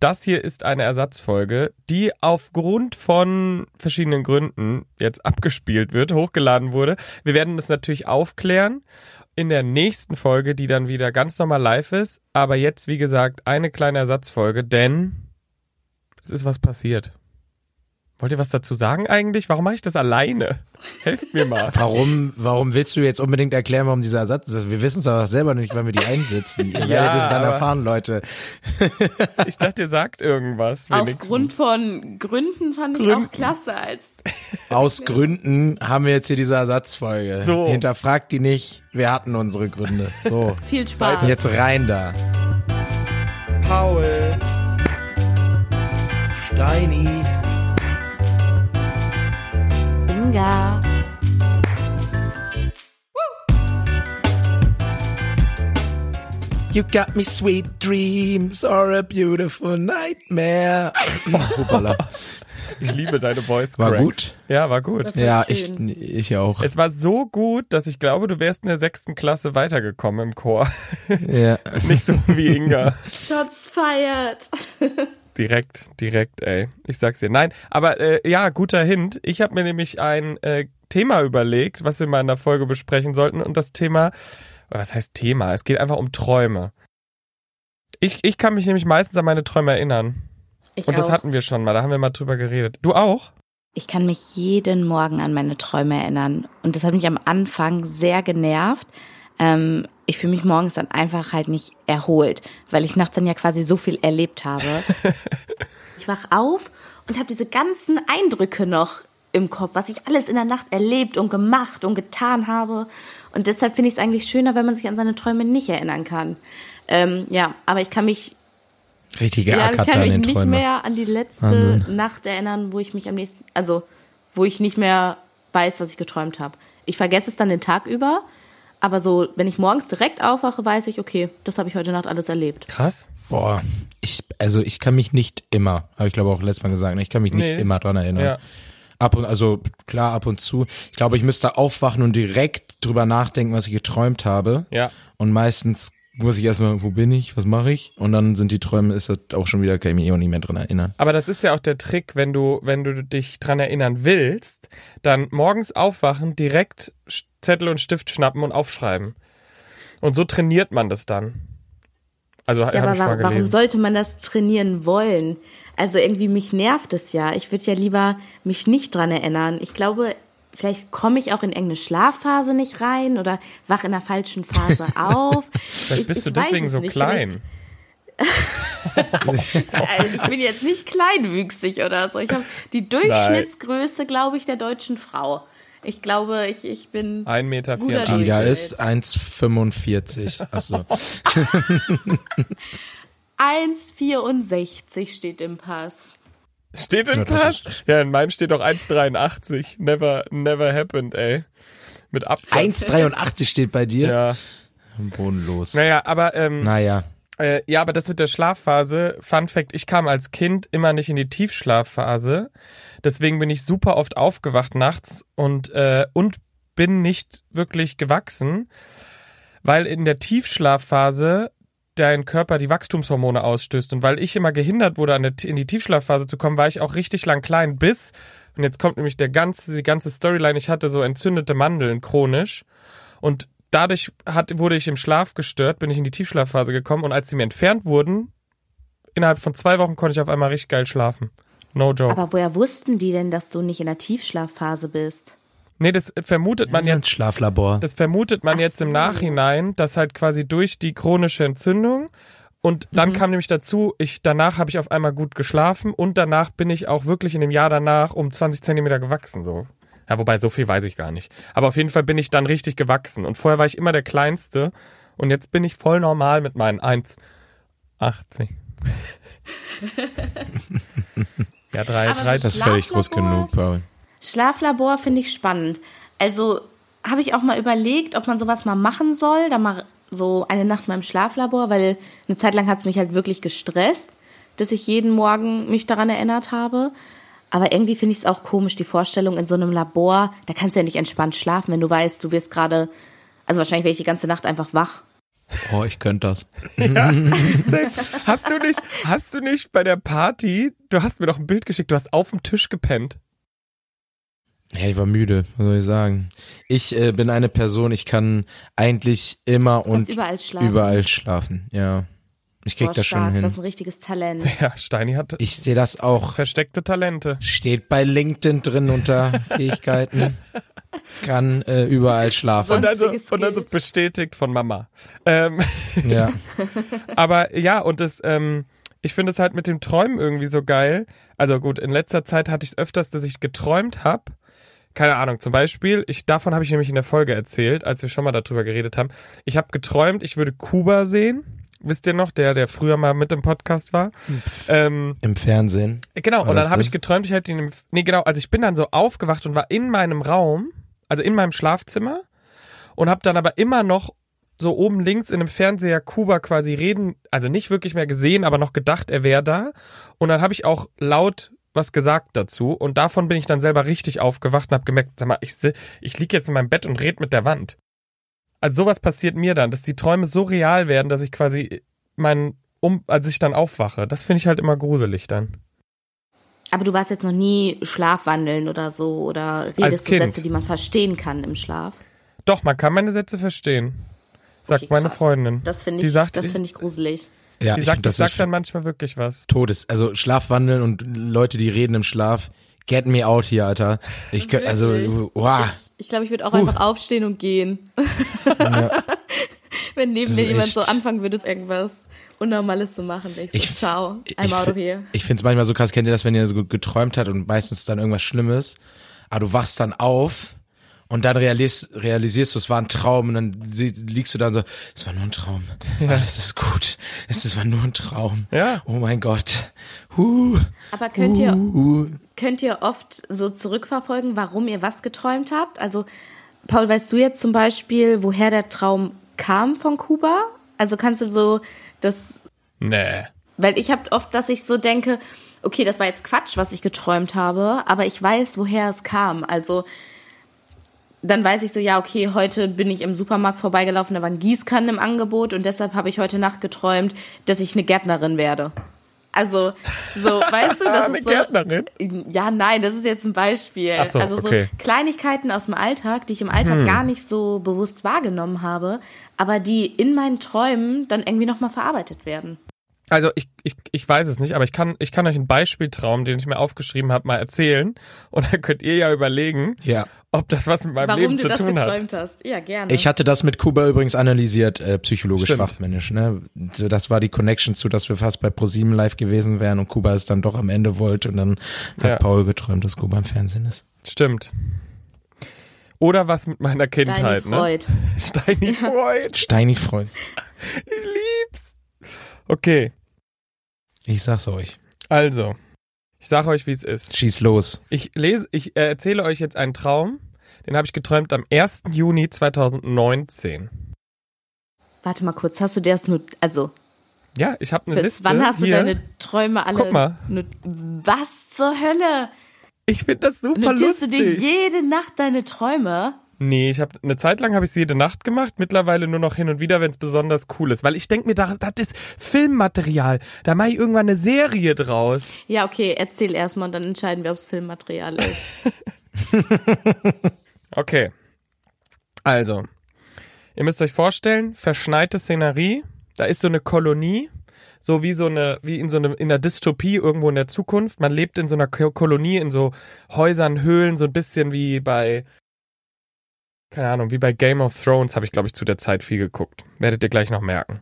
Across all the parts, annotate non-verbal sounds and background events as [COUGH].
Das hier ist eine Ersatzfolge, die aufgrund von verschiedenen Gründen jetzt abgespielt wird, hochgeladen wurde. Wir werden das natürlich aufklären in der nächsten Folge, die dann wieder ganz normal live ist. Aber jetzt, wie gesagt, eine kleine Ersatzfolge, denn es ist was passiert. Wollt ihr was dazu sagen eigentlich? Warum mache ich das alleine? Helft mir mal. [LAUGHS] Warum, warum willst du jetzt unbedingt erklären, warum dieser Ersatz ist? Wir wissen es aber selber nicht, wann wir die einsetzen. Ihr Ja, werdet es dann erfahren, Leute. Ich dachte, ihr sagt irgendwas. wenigstens. Aufgrund von Gründen fand ich Gründen. auch klasse als Aus Gründen haben wir jetzt hier diese Ersatzfolge. So. Hinterfragt die nicht. Wir hatten unsere Gründe. So. viel Spaß. Jetzt rein da. Paul. Steini. Inga. You got me sweet dreams or a beautiful nightmare. [LAUGHS] Hoppala. Ich liebe deine Voice War Cracks. gut? Ja, war gut. Ja, schön. ich, ich auch. Es war so gut, dass ich glaube, du wärst in der sechsten Klasse weitergekommen im Chor. Ja. [LAUGHS] Nicht so wie Inga. Shots fired. [LAUGHS] Direkt, direkt, ey. Ich sag's dir. Nein, aber äh, ja, guter Hint. Ich habe mir nämlich ein äh, Thema überlegt, was wir mal in der Folge besprechen sollten. Und das Thema, was heißt Thema? Es geht einfach um Träume. Ich, ich kann mich nämlich meistens an meine Träume erinnern. Ich Und das auch. hatten wir schon mal, da haben wir mal drüber geredet. Du auch? Ich kann mich jeden Morgen an meine Träume erinnern. Und das hat mich am Anfang sehr genervt. Ähm, ich fühle mich morgens dann einfach halt nicht erholt, weil ich nachts dann ja quasi so viel erlebt habe. [LAUGHS] ich wach auf und habe diese ganzen Eindrücke noch im Kopf, was ich alles in der Nacht erlebt und gemacht und getan habe. Und deshalb finde ich es eigentlich schöner, wenn man sich an seine Träume nicht erinnern kann. Ähm, ja, aber ich kann mich Richtig ja, ich kann mich nicht Träumen. mehr an die letzte Wahnsinn. Nacht erinnern, wo ich mich am nächsten, also wo ich nicht mehr weiß, was ich geträumt habe. Ich vergesse es dann den Tag über, aber so, wenn ich morgens direkt aufwache, weiß ich, okay, das habe ich heute Nacht alles erlebt. Krass. Boah, ich, also ich kann mich nicht immer, habe ich glaube auch letztes Mal gesagt, ne, ich kann mich nicht Nee. immer dran erinnern. Ja. Ab und, also klar, ab und zu. Ich glaube, ich müsste aufwachen und direkt drüber nachdenken, was ich geträumt habe. Ja. Und meistens muss ich erstmal, wo bin ich, was mache ich? Und dann sind die Träume, ist das auch schon wieder, kann ich mich eh auch nicht mehr dran erinnern. Aber das ist ja auch der Trick, wenn du, wenn du dich dran erinnern willst, dann morgens aufwachen, direkt Zettel und Stift schnappen und aufschreiben. Und so trainiert man das dann. Also Ja, aber warum, warum gelesen. sollte man das trainieren wollen? Also irgendwie mich nervt es ja. Ich würde ja lieber mich nicht dran erinnern. Ich glaube, vielleicht komme ich auch in irgendeine Schlafphase nicht rein oder wach in der falschen Phase [LAUGHS] auf. Vielleicht ich, bist du ich weiß deswegen es so nicht. klein. Also [LAUGHS] ich bin jetzt nicht kleinwüchsig oder so. Ich habe die Durchschnittsgröße, glaube ich, der deutschen Frau. Ich glaube, ich, ich bin. 1,84 Meter. Guter Die da Durchschnitt. ist 1,45. Achso. 1,64 steht im Pass. Steht im Ja, Pass? ist- Ja, in meinem steht doch 1,83. Never, never happened, ey. Mit Absatz. 1,83 steht bei dir. Ja. Bodenlos. Naja, aber ähm, Naja. Äh, ja, aber das mit der Schlafphase, Fun Fact, ich kam als Kind immer nicht in die Tiefschlafphase. Deswegen bin ich super oft aufgewacht nachts und, äh, und bin nicht wirklich gewachsen, weil in der Tiefschlafphase dein Körper die Wachstumshormone ausstößt. Und weil ich immer gehindert wurde, in die Tiefschlafphase zu kommen, war ich auch richtig lang klein, bis, und jetzt kommt nämlich der ganze, die ganze Storyline, ich hatte so entzündete Mandeln chronisch. Und dadurch hat, wurde ich im Schlaf gestört, bin ich in die Tiefschlafphase gekommen und als sie mir entfernt wurden, innerhalb von zwei Wochen konnte ich auf einmal richtig geil schlafen. No joke. Aber woher wussten die denn, dass du nicht in der Tiefschlafphase bist? Nee, das vermutet man Man jetzt ins Schlaflabor. Das vermutet man Ach jetzt im. Nachhinein, dass halt quasi durch die chronische Entzündung und dann kam nämlich dazu, ich danach habe ich auf einmal gut geschlafen und danach bin ich auch wirklich in dem Jahr danach um 20 Zentimeter gewachsen so. Ja, wobei so viel weiß ich gar nicht. Aber auf jeden Fall bin ich dann richtig gewachsen und vorher war ich immer der Kleinste und jetzt bin ich voll normal mit meinen 1,80. [LAUGHS] ja, drei, drei, Das ist völlig groß genug, Paul. Schlaflabor finde ich spannend. Also habe ich auch mal überlegt, ob man sowas mal machen soll, da mal so eine Nacht mal im Schlaflabor, weil eine Zeit lang hat es mich halt wirklich gestresst, dass ich jeden Morgen mich daran erinnert habe. Aber irgendwie finde ich es auch komisch, die Vorstellung in so einem Labor, da kannst du ja nicht entspannt schlafen, wenn du weißt, du wirst gerade, also wahrscheinlich wäre ich die ganze Nacht einfach wach. Oh, ich könnte das. [LAUGHS] Ja, hast du nicht, hast du nicht bei der Party, du hast mir doch ein Bild geschickt, du hast auf dem Tisch gepennt. Ja, ich war müde, was soll ich sagen? Ich äh, bin eine Person, ich kann eigentlich immer und überall schlafen. überall schlafen, ja. Ich krieg Boah, das schon stark. hin. Das ist ein richtiges Talent. [LAUGHS] Ja, Steini hat Ich sehe das auch. versteckte Talente. Steht bei LinkedIn drin unter [LAUGHS] Fähigkeiten. Kann äh, überall schlafen. Und also, und also bestätigt von Mama. Ähm, Ja. [LAUGHS] aber ja, und das, ähm, ich finde es halt mit dem Träumen irgendwie so geil. Also gut, in letzter Zeit hatte ich es öfters, dass ich geträumt habe. Keine Ahnung, zum Beispiel, ich, davon habe ich nämlich in der Folge erzählt, als wir schon mal darüber geredet haben. Ich habe geträumt, ich würde Kuba sehen. Wisst ihr noch, der, der früher mal mit im Podcast war? Ähm, Im Fernsehen. Genau, War und dann habe ich geträumt, ich hätte ihn im, nee, genau, also ich bin dann so aufgewacht und war in meinem Raum, also in meinem Schlafzimmer und habe dann aber immer noch so oben links in einem Fernseher Kuba quasi reden, also nicht wirklich mehr gesehen, aber noch gedacht, er wäre da. Und dann habe ich auch laut was gesagt dazu und davon bin ich dann selber richtig aufgewacht und habe gemerkt, sag mal, ich, ich lieg jetzt in meinem Bett und red mit der Wand. Also sowas passiert mir dann, dass die Träume so real werden, dass ich quasi meinen, um, als ich dann aufwache. Das finde ich halt immer gruselig dann. Aber du warst jetzt noch nie Schlafwandeln oder so oder redest du. Sätze, die man verstehen kann im Schlaf? Doch, man kann meine Sätze verstehen. Sagt Okay, meine. Freundin. Das finde Die ich, sagt- das finde ich gruselig. Ja, die ich sagt, ich das sag ist dann manchmal wirklich was. Todes. Also Schlafwandeln und Leute, die reden im Schlaf. Get me out hier, Alter. Ich könnte, also, wow. Ich glaube, ich würde auch einfach aufstehen und gehen. [LAUGHS] Wenn neben mir jemand echt- so anfangen würde, irgendwas Unnormales zu machen, ich so, Ich- ciao, Ich, I'm out of here. ich finde es manchmal so krass, kennt ihr das, wenn ihr so geträumt habt und meistens dann irgendwas Schlimmes, aber du wachst dann auf und dann realis realisierst du, es war ein Traum und dann liegst du da und so, es war nur ein Traum. Alles ist gut. Es ist- war nur ein Traum. Ja. Oh mein Gott. Huh. Aber könnt ihr, Uh. könnt ihr oft so zurückverfolgen, warum ihr was geträumt habt? Also, Paul, weißt du jetzt zum Beispiel, woher der Traum kam von Kuba? Also kannst du so das Nee. Weil ich habe oft, dass ich so denke, okay, das war jetzt Quatsch, was ich geträumt habe, aber ich weiß, woher es kam. Also dann weiß ich so, ja, okay, heute bin ich im Supermarkt vorbeigelaufen, da waren Gießkannen im Angebot und deshalb habe ich heute Nacht geträumt, dass ich eine Gärtnerin werde. Also, so, [LAUGHS] weißt du, das ist so. Gärtnerin? Ja, nein, das ist jetzt ein Beispiel. Ach so, also so okay. Hm. Kleinigkeiten aus dem Alltag, die ich im Alltag gar nicht so bewusst wahrgenommen habe, aber die in meinen Träumen dann irgendwie nochmal verarbeitet werden. Also ich, ich, ich weiß es nicht, aber ich kann, ich kann euch einen Beispieltraum, den ich mir aufgeschrieben habe, mal erzählen. Und dann könnt ihr ja überlegen, Ja. ob das was mit meinem Warum Leben du zu das tun hat. geträumt hast. Ja, gerne. Ich hatte das mit Kuba übrigens analysiert, äh, psychologisch Stimmt. fachmännisch. Ne? Das war die Connection zu, dass wir fast bei ProSieben live gewesen wären und Kuba es dann doch am Ende wollte und dann hat Ja. Paul geträumt, dass Kuba im Fernsehen ist. Stimmt. Oder was mit meiner Steini Kindheit, ne? Freud. [LAUGHS] [LAUGHS] Steini Freud. Steini Freund. Ich lieb's. Okay, Ich sag's euch. also. Ich sage euch, wie es ist. Schieß los. Ich lese, ich äh, erzähle euch jetzt einen Traum. Den habe ich geträumt am 1. Juni 2019. Warte mal kurz, hast du dir das nur, also, Ja, ich habe eine bis Liste. wann hast du hier. deine Träume alle? Guck mal. Not was zur Hölle? Ich finde das super Notierst lustig. du dir jede Nacht deine Träume? Nee, ich habe eine Zeit lang habe ich sie jede Nacht gemacht, mittlerweile nur noch hin und wieder, wenn es besonders cool ist, weil ich denke mir, da- das ist Filmmaterial. Da mache ich irgendwann eine Serie draus. Ja, okay, erzähl erstmal und dann entscheiden wir, ob es Filmmaterial ist. [LAUGHS] Okay. Also, ihr müsst euch vorstellen, verschneite Szenerie, da ist so eine Kolonie, so wie so eine wie in so eine in der Dystopie irgendwo in der Zukunft. Man lebt in so einer Ko- Kolonie in so Häusern, Höhlen, so ein bisschen wie bei keine Ahnung, wie bei Game of Thrones habe ich glaube ich zu der Zeit viel geguckt. Werdet ihr gleich noch merken.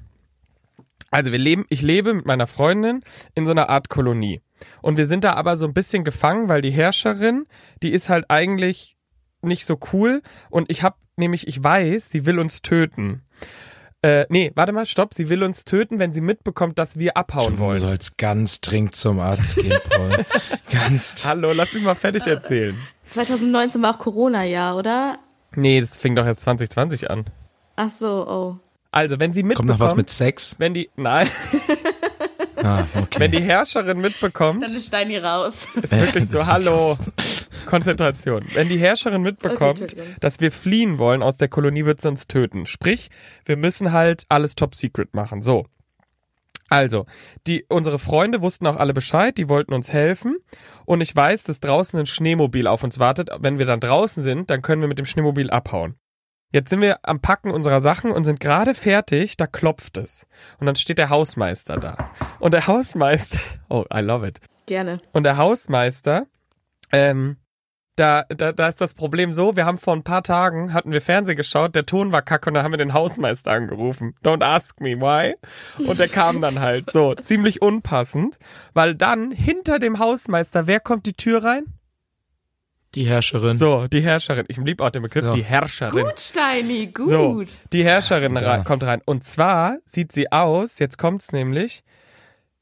Also wir leben, ich lebe mit meiner Freundin in so einer Art Kolonie. Und wir sind da aber so ein bisschen gefangen, weil die Herrscherin, die ist halt eigentlich nicht so cool. Und ich habe nämlich, ich weiß, sie will uns töten. Äh, nee, warte mal, stopp. Sie will uns töten, wenn sie mitbekommt, dass wir abhauen Du wollen. sollst ganz dringend zum Arzt gehen, Paul. [LAUGHS] ganz. Hallo, lass mich mal fertig erzählen. 2019 war auch Corona-Jahr, oder? Nee, das fing doch jetzt 2020 an. Ach so, oh. Also, wenn sie Kommt mitbekommt, noch was mit Sex? wenn die, nein, [LAUGHS] Ah, okay. wenn die Herrscherin mitbekommt, Dann ist Steini raus. [LAUGHS] ist wirklich [LAUGHS] so, hallo, Konzentration. Wenn die Herrscherin mitbekommt, Entschuldigung. dass wir fliehen wollen aus der Kolonie, wird sie uns töten. Sprich, wir müssen halt alles top secret machen. So. Also, die, unsere Freunde wussten auch alle Bescheid, die wollten uns helfen. Und ich weiß, dass draußen ein Schneemobil auf uns wartet. Wenn wir dann draußen sind, dann können wir mit dem Schneemobil abhauen. Jetzt sind wir am Packen unserer Sachen und sind gerade fertig, da klopft es. Und dann steht der Hausmeister da. Und der Hausmeister, [LAUGHS] oh, I love it. Gerne. Und der Hausmeister, ähm, da, da, da ist das Problem so, wir haben vor ein paar Tagen, hatten wir Fernsehen geschaut, der Ton war kacke und dann haben wir den Hausmeister angerufen. Don't ask me why. Und der kam dann halt so, ziemlich unpassend, weil dann hinter dem Hausmeister, wer kommt die Tür rein? Die Herrscherin. So, die Herrscherin. Ich liebe auch den Begriff, So. die Herrscherin. Gut, Steini, gut. So, die Herrscherin rein, kommt rein. Und zwar sieht sie aus, jetzt kommt's nämlich,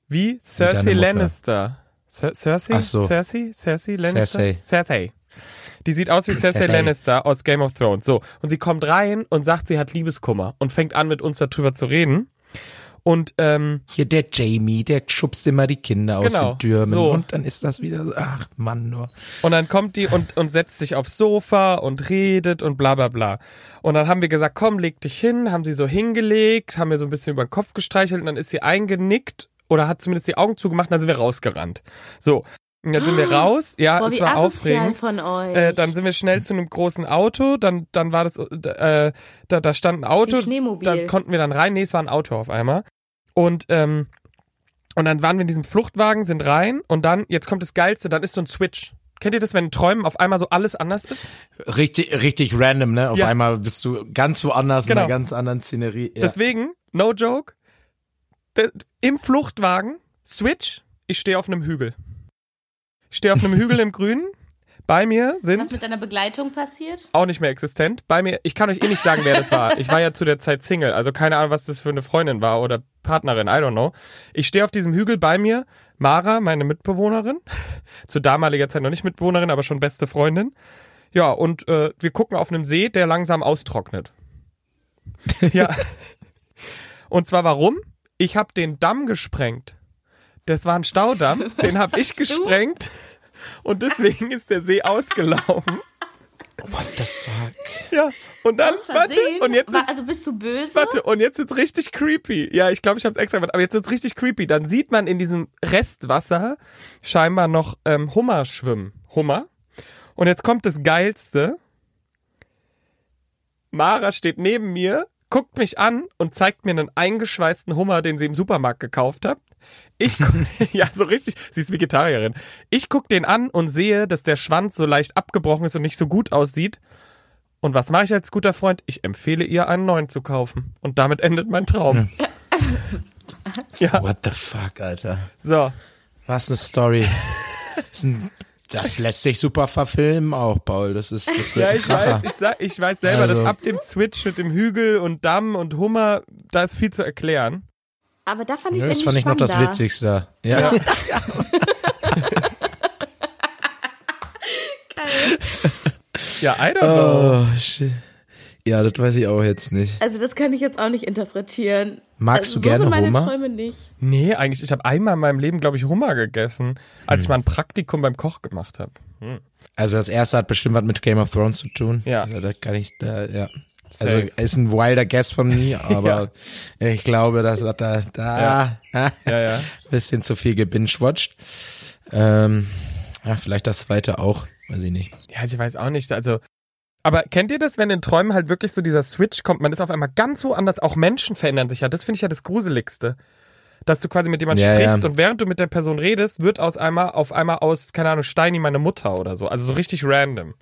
wie Cersei. Lannister. Cer Cersei? Ach so. Cersei? Cersei Lannister? Cersei. Cersei. Die sieht aus wie Cersei. Lannister aus Game of Thrones. So, und sie kommt rein und sagt, sie hat Liebeskummer und fängt an, mit uns darüber zu reden. Und ähm, Hier der Jamie, der schubst immer die Kinder aus Genau, den Türmen so. und dann ist das wieder so, ach Mann, nur. Und dann kommt die und, und setzt sich aufs Sofa und redet und bla bla bla. Und dann haben wir gesagt, komm, leg dich hin, haben sie so hingelegt, haben mir so ein bisschen über den Kopf gestreichelt und dann ist sie eingenickt oder hat zumindest die Augen zugemacht und dann sind wir rausgerannt. So, und dann sind wir raus, ja, Boah, es war aufregend. von euch. Äh, dann sind wir schnell zu einem großen Auto, dann, dann war das, äh, da, da stand ein Auto, Die Schneemobil. das konnten wir dann rein, nee, es war ein Auto auf einmal. Und, ähm, und dann waren wir in diesem Fluchtwagen, sind rein und dann, jetzt kommt das Geilste, dann ist so ein Switch. Kennt ihr das, wenn in Träumen auf einmal so alles anders ist? Richtig, richtig random, ne? Auf Ja. einmal bist du ganz woanders in Genau. einer ganz anderen Szenerie. Ja. Deswegen, no joke, im Fluchtwagen, Switch, ich stehe auf einem Hügel. Ich stehe auf einem Hügel im Grünen. Bei mir Was sind mit deiner Begleitung passiert? auch nicht mehr existent. Bei mir, ich kann euch eh nicht sagen, wer das war. Ich war ja zu der Zeit Single, also keine Ahnung, was das für eine Freundin war oder Partnerin, I don't know. Ich stehe auf diesem Hügel bei mir, Mara, meine Mitbewohnerin, [LAUGHS] zu damaliger Zeit noch nicht Mitbewohnerin, aber schon beste Freundin. Ja, und äh, wir gucken auf einem See, der langsam austrocknet. ja. [LAUGHS] Und zwar warum? Ich habe den Damm gesprengt. Das war ein Staudamm, den habe ich gesprengt. Und deswegen ist der See ausgelaufen. What the fuck? Ja, und dann, warte, und jetzt wird's, Also bist du böse? warte, und jetzt wird's richtig creepy. Ja, ich glaube, ich habe es extra gemacht, aber jetzt wird's richtig creepy. Dann sieht man in diesem Restwasser scheinbar noch ähm, Hummer schwimmen. Hummer. Und jetzt kommt das Geilste. Mara steht neben mir, guckt mich an und zeigt mir einen eingeschweißten Hummer, den sie im Supermarkt gekauft hat. Ich [LAUGHS] [LAUGHS] ja, so richtig, sie ist Vegetarierin. Ich guck den an und sehe, dass der Schwanz so leicht abgebrochen ist und nicht so gut aussieht. Und was mache ich als guter Freund? Ich empfehle ihr, einen neuen zu kaufen. Und damit endet mein Traum. Ja, What the fuck, Alter? so. Was eine Story. Das, [LAUGHS] ist ein, das lässt sich super verfilmen auch, Paul. Das ist, das Ja, ich weiß, ich, sag, ich weiß selber, Also. dass ab dem Switch mit dem Hügel und Damm und Hummer, da ist viel zu erklären. Aber da fand ich Ja, es das fand ich noch das. Witzigste. Ja. Ja. [LAUGHS] [LAUGHS] Geil. Ja, I don't know. Oh, shit. Ja, das weiß ich auch jetzt nicht. Also das kann ich jetzt auch nicht interpretieren. Magst also, du gerne so sind meine Hummer? Träume nicht. Nee, eigentlich, ich habe einmal in meinem Leben, glaube ich, Hummer gegessen, als Hm. ich mal ein Praktikum beim Koch gemacht habe. Also das erste hat bestimmt was mit Game of Thrones zu tun. Ja. Also, da kann ich, da, ja. Also Safe. ist ein wilder Guess von mir, [LAUGHS] aber ich glaube, das hat da, da Ja. Ja, ja. bisschen zu viel gebingewatcht. Ähm, ja, vielleicht das zweite auch, weiß ich nicht. Ja, ich weiß auch nicht. Also, aber kennt ihr das, wenn in Träumen halt wirklich so dieser Switch kommt? Man ist auf einmal ganz woanders. Auch Menschen verändern sich ja. Das finde ich ja das Gruseligste. Dass du quasi mit jemandem Ja, sprichst ja. und während du mit der Person redest, wird aus einmal auf einmal aus, keine Ahnung, Steini meine Mutter oder so. Also so richtig random.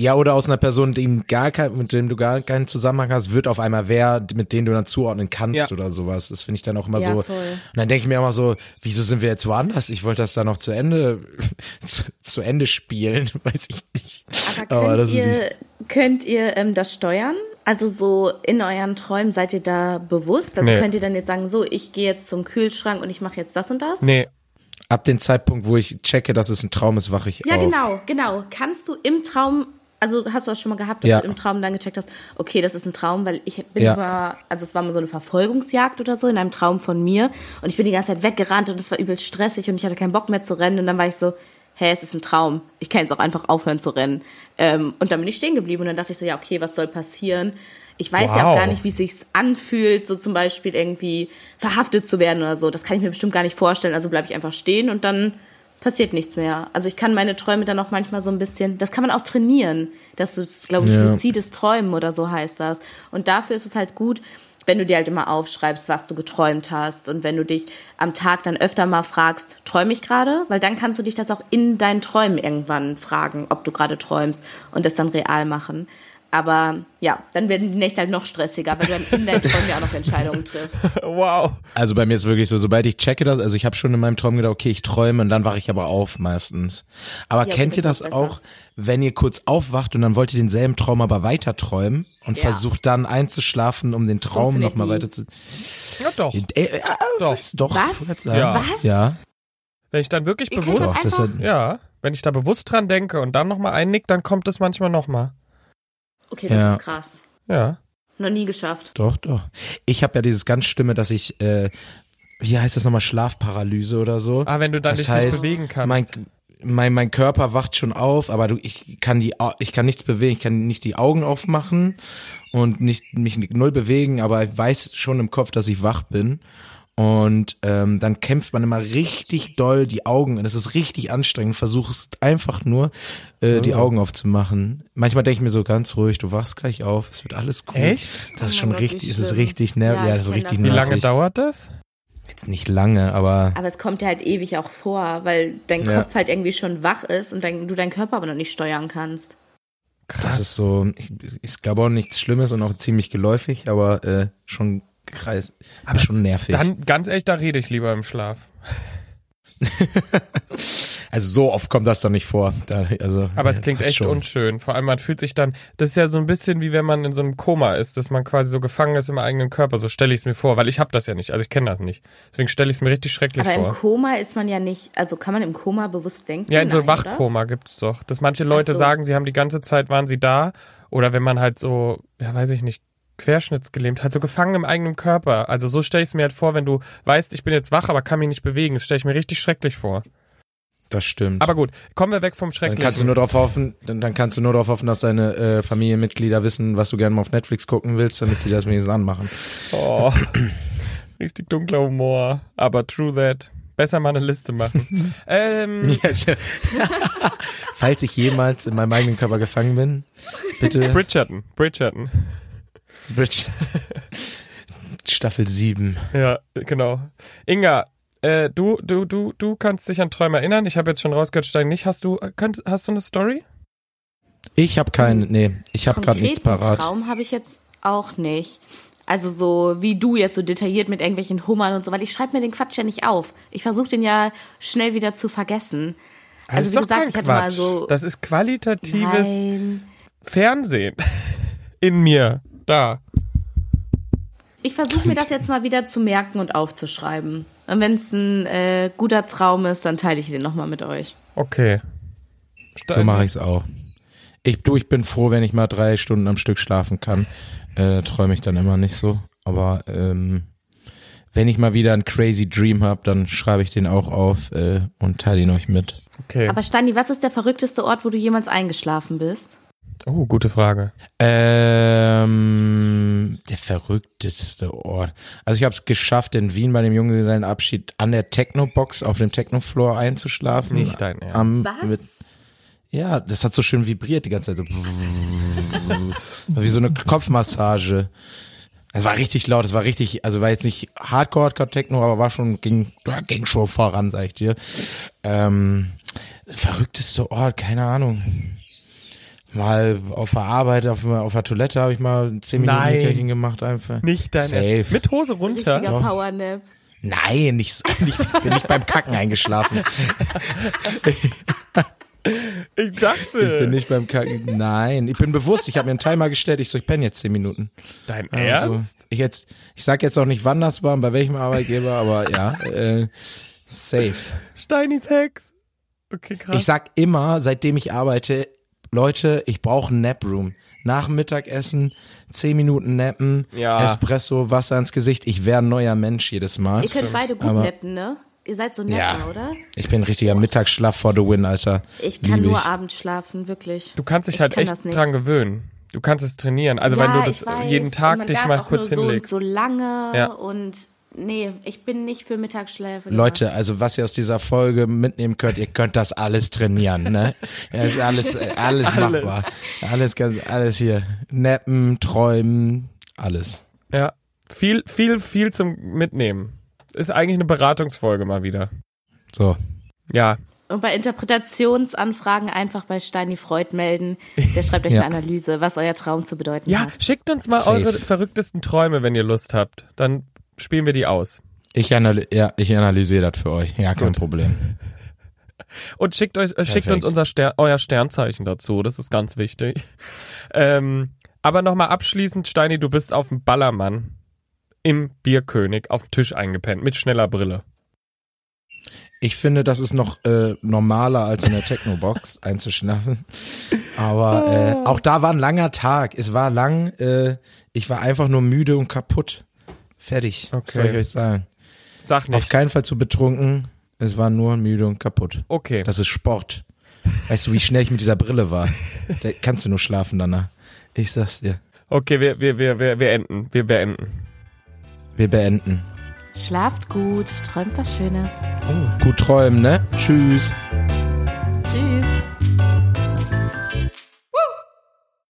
Ja, oder aus einer Person, die ihm gar kein, mit dem du gar keinen Zusammenhang hast, wird auf einmal wer, mit dem du dann zuordnen kannst Ja. oder sowas. Das finde ich dann auch immer Ja, so. voll. Und dann denke ich mir immer so, wieso sind wir jetzt woanders? Ich wollte das da noch zu Ende, [LAUGHS] zu, zu Ende spielen, [LAUGHS] weiß ich nicht. Aber könnt das ist nicht- ihr, könnt ihr ähm, das steuern? Also so in euren Träumen seid ihr da bewusst? Also Nee. könnt ihr dann jetzt sagen, so, ich gehe jetzt zum Kühlschrank und ich mache jetzt das und das? Nee. ab dem Zeitpunkt, wo ich checke, dass es ein Traum ist, wache ich Ja, auf. genau, genau. Kannst du im Traum, also hast du das schon mal gehabt, dass Ja. du im Traum dann gecheckt hast, okay, das ist ein Traum, weil ich bin Ja. mal, also es war mal so eine Verfolgungsjagd oder so in einem Traum von mir und ich bin die ganze Zeit weggerannt und es war übel stressig und ich hatte keinen Bock mehr zu rennen und dann war ich so, hä, es ist ein Traum. Ich kann jetzt auch einfach aufhören zu rennen. Ähm, und dann bin ich stehen geblieben und dann dachte ich so, ja, okay, was soll passieren? Ich weiß ja auch Wow. gar nicht, wie es sich anfühlt, so zum Beispiel irgendwie verhaftet zu werden oder so. Das kann ich mir bestimmt gar nicht vorstellen. Also bleibe ich einfach stehen und dann passiert nichts mehr. Also ich kann meine Träume dann auch manchmal so ein bisschen, das kann man auch trainieren, dass du, glaube ich, Ja. luzides Träumen oder so heißt das. Und dafür ist es halt gut, wenn du dir halt immer aufschreibst, was du geträumt hast und wenn du dich am Tag dann öfter mal fragst, träume ich gerade? Weil dann kannst du dich das auch in deinen Träumen irgendwann fragen, ob du gerade träumst und das dann real machen. Aber ja, dann werden die Nächte halt noch stressiger, weil du dann in deinen Träumen ja auch noch Entscheidungen triffst. [LAUGHS] Wow. Also bei mir ist wirklich so, sobald ich checke das, also ich habe schon in meinem Traum gedacht, okay, ich träume und dann wache ich aber auf meistens. Aber Ja, kennt ihr das auch wenn ihr kurz aufwacht und dann wollt ihr denselben Traum aber weiter träumen und Ja. versucht dann einzuschlafen, um den Traum nochmal weiter zu... Ja, doch. Äh, äh, Doch. weiß doch. Was? Ja. Was? Ja, Wenn ich dann wirklich Ihr bewusst, doch, ja, wenn ich da bewusst dran denke und dann nochmal einnick, dann kommt es manchmal nochmal. Okay, das Ja. ist krass. Ja. Noch nie geschafft. doch, doch. Ich habe ja dieses ganz Stimme, dass ich, äh, wie heißt das nochmal, Schlafparalyse oder so. Ah, wenn du dann Das dich heißt, nicht bewegen kannst. mein, mein, mein Körper wacht schon auf, aber du, ich kann die, ich kann nichts bewegen, ich kann nicht die Augen aufmachen und nicht mich null bewegen, aber ich weiß schon im Kopf, dass ich wach bin. Und ähm, dann kämpft man immer richtig doll die Augen und es ist richtig anstrengend. Versuchst einfach nur äh, die Oh. Augen aufzumachen. Manchmal denke ich mir so ganz ruhig, du wachst gleich auf, es wird alles cool. Echt? Das ist Oh schon wie richtig, es ist schlimm. richtig nervig. Ja, Ja, das ist richtig das. Wie nervig. lange dauert das? Jetzt nicht lange, aber Aber es kommt dir halt ewig auch vor, weil dein Ja. Kopf halt irgendwie schon wach ist und dein, du deinen Körper aber noch nicht steuern kannst. Krass. Das ist so, ich, ich glaube auch nichts Schlimmes und auch ziemlich geläufig, aber äh, schon kreis, Aber schon nervig. Dann, ganz ehrlich, da rede ich lieber im Schlaf. [LAUGHS] also so oft kommt das doch nicht vor. Da, also, Aber es klingt echt schon. unschön. Vor allem, man fühlt sich dann, das ist ja so ein bisschen wie wenn man in so einem Koma ist, dass man quasi so gefangen ist im eigenen Körper. So stelle ich es mir vor, weil ich habe das ja nicht. Also ich kenne das nicht. Deswegen stelle ich es mir richtig schrecklich Aber im vor. Koma ist man ja nicht, also kann man im Koma bewusst denken? Ja, in so Nein, oder? Wachkoma gibt's doch. Dass manche Leute so. sagen, sie haben die ganze Zeit, waren sie da. Oder wenn man halt so, ja, weiß ich nicht, querschnittsgelähmt, halt so gefangen im eigenen Körper. Also so stelle ich es mir halt vor, wenn du weißt, ich bin jetzt wach, aber kann mich nicht bewegen. Das stelle ich mir richtig schrecklich vor. Das stimmt. Aber gut, kommen wir weg vom dann Schrecklichen. kannst du nur darauf hoffen, dann, dann kannst du nur darauf hoffen, dass deine äh, Familienmitglieder wissen, was du gerne mal auf Netflix gucken willst, damit sie das wenigstens anmachen. Oh, richtig dunkler Humor. Aber true that. Besser mal eine Liste machen. [LAUGHS] ähm, Falls ich jemals in meinem eigenen Körper gefangen bin, bitte Bridgerton. Bridgerton. Bridge. Staffel 7. Ja, genau. Inga, äh, du, du, du, du kannst dich an Träume erinnern. Ich habe jetzt schon rausgehört, Stein nicht. Hast du, könnt, hast du eine Story? Ich habe keinen, nee, ich habe gerade nichts parat. Traum habe ich jetzt auch nicht. Also so wie du jetzt so detailliert mit irgendwelchen Hummern und so, weil ich schreibe mir den Quatsch ja nicht auf. Ich versuche den ja schnell wieder zu vergessen. Das Also ist wie doch gesagt, kein ich hatte mal Quatsch. so Das ist qualitatives Nein. Fernsehen. [LAUGHS] In mir. Da. Ich versuche mir das jetzt mal wieder zu merken und aufzuschreiben. Und wenn es ein äh, guter Traum ist, dann teile ich den nochmal mit euch. Okay. So mache ich's auch. Ich, du, ich bin froh, wenn ich mal drei Stunden am Stück schlafen kann. Äh, Träume ich dann immer nicht so. Aber ähm, wenn ich mal wieder einen crazy Dream habe, dann schreibe ich den auch auf äh, und teile ihn euch mit. Okay. Aber Stani, was ist der verrückteste Ort, wo du jemals eingeschlafen bist? Oh, gute Frage. Ähm, der verrückteste Ort. Also ich habe es geschafft, in Wien bei dem Junggesellenabschied an der Techno-Box auf dem Techno-Floor einzuschlafen. Nicht dein Ernst. Am, Was? Mit, ja, das hat so schön vibriert die ganze Zeit. So [LAUGHS] wie so eine Kopfmassage. Es war richtig laut, es war richtig, also war jetzt nicht Hardcore, Hardcore Techno, aber war schon, ging, ging schon voran, sag ich dir. Ähm, verrückteste Ort, keine Ahnung. Mal auf der Arbeit, auf, auf der Toilette habe ich mal zehn Minuten Nein. Nickerchen gemacht einfach. Nicht dein Safe. Ernst. Mit Hose runter. Richtiger Doch. Powernap. Nein, nicht so, ich bin nicht beim Kacken eingeschlafen. [LAUGHS] Ich dachte. Ich bin nicht beim Kacken. Nein, ich bin bewusst. Ich habe mir einen Timer gestellt. Ich so, ich penne jetzt zehn Minuten. Dein Also, Ernst? ich jetzt, ich sag jetzt auch nicht, wann das war und bei welchem Arbeitgeber, aber ja, äh, safe. Steinis Hex. Okay, krass. Ich sag immer, seitdem ich arbeite, Leute, ich brauche einen Nap-Room. Nach dem Mittagessen, zehn Minuten nappen, Ja. Espresso, Wasser ins Gesicht. Ich wäre ein neuer Mensch jedes Mal. Ihr könnt beide gut Aber- nappen, ne? Ihr seid so nett, Ja. oder? Ich bin ein richtiger Mittagsschlaf for the win, Alter. Ich kann Lieb nur ich. abends schlafen, wirklich. Du kannst dich Ich halt kann echt das nicht. dran gewöhnen. Du kannst es trainieren. Also ja, wenn du das jeden Tag dich mal auch kurz nur so, und hinlegst. so lange Ja. und nee, ich bin nicht für Mittagsschläfe. Leute, also was ihr aus dieser Folge mitnehmen könnt, ihr könnt das alles trainieren, ne? Ja, ist alles, äh, alles Alles. machbar. Alles, ganz, alles hier. Nappen, träumen, alles. Ja. Viel, viel, viel zum Mitnehmen. Ist eigentlich eine Beratungsfolge mal wieder. So. Ja. Und bei Interpretationsanfragen einfach bei Steini Freud melden. Der schreibt euch [LAUGHS] Ja. eine Analyse, was euer Traum zu bedeuten Ja, hat. schickt uns mal Safe. eure verrücktesten Träume, wenn ihr Lust habt. Dann spielen wir die aus. Ich, analy ja, ich analysiere das für euch. Ja, kein Gut. Problem. [LAUGHS] Und schickt euch, äh, schickt uns unser Ster euer Sternzeichen dazu. Das ist ganz wichtig. [LAUGHS] Ähm, aber nochmal abschließend, Steini, du bist auf dem Ballermann im Bierkönig auf dem Tisch eingepennt mit schneller Brille. Ich finde, das ist noch äh, normaler als in der Technobox [LAUGHS] einzuschlafen. Aber äh, auch da war ein langer Tag. Es war lang. Äh, ich war einfach nur müde und kaputt. Fertig. Okay. soll ich euch sagen? Sag nichts. Auf keinen Fall zu betrunken. Es war nur müde und kaputt. Okay. Das ist Sport. Weißt du, wie schnell ich mit dieser Brille war? Da kannst du nur schlafen danach. Ich sag's dir. Okay, wir, wir, wir, wir, wir enden. Wir beenden. Wir beenden. Schlaft gut, träumt was Schönes. Gut träumen, ne? Tschüss. Tschüss.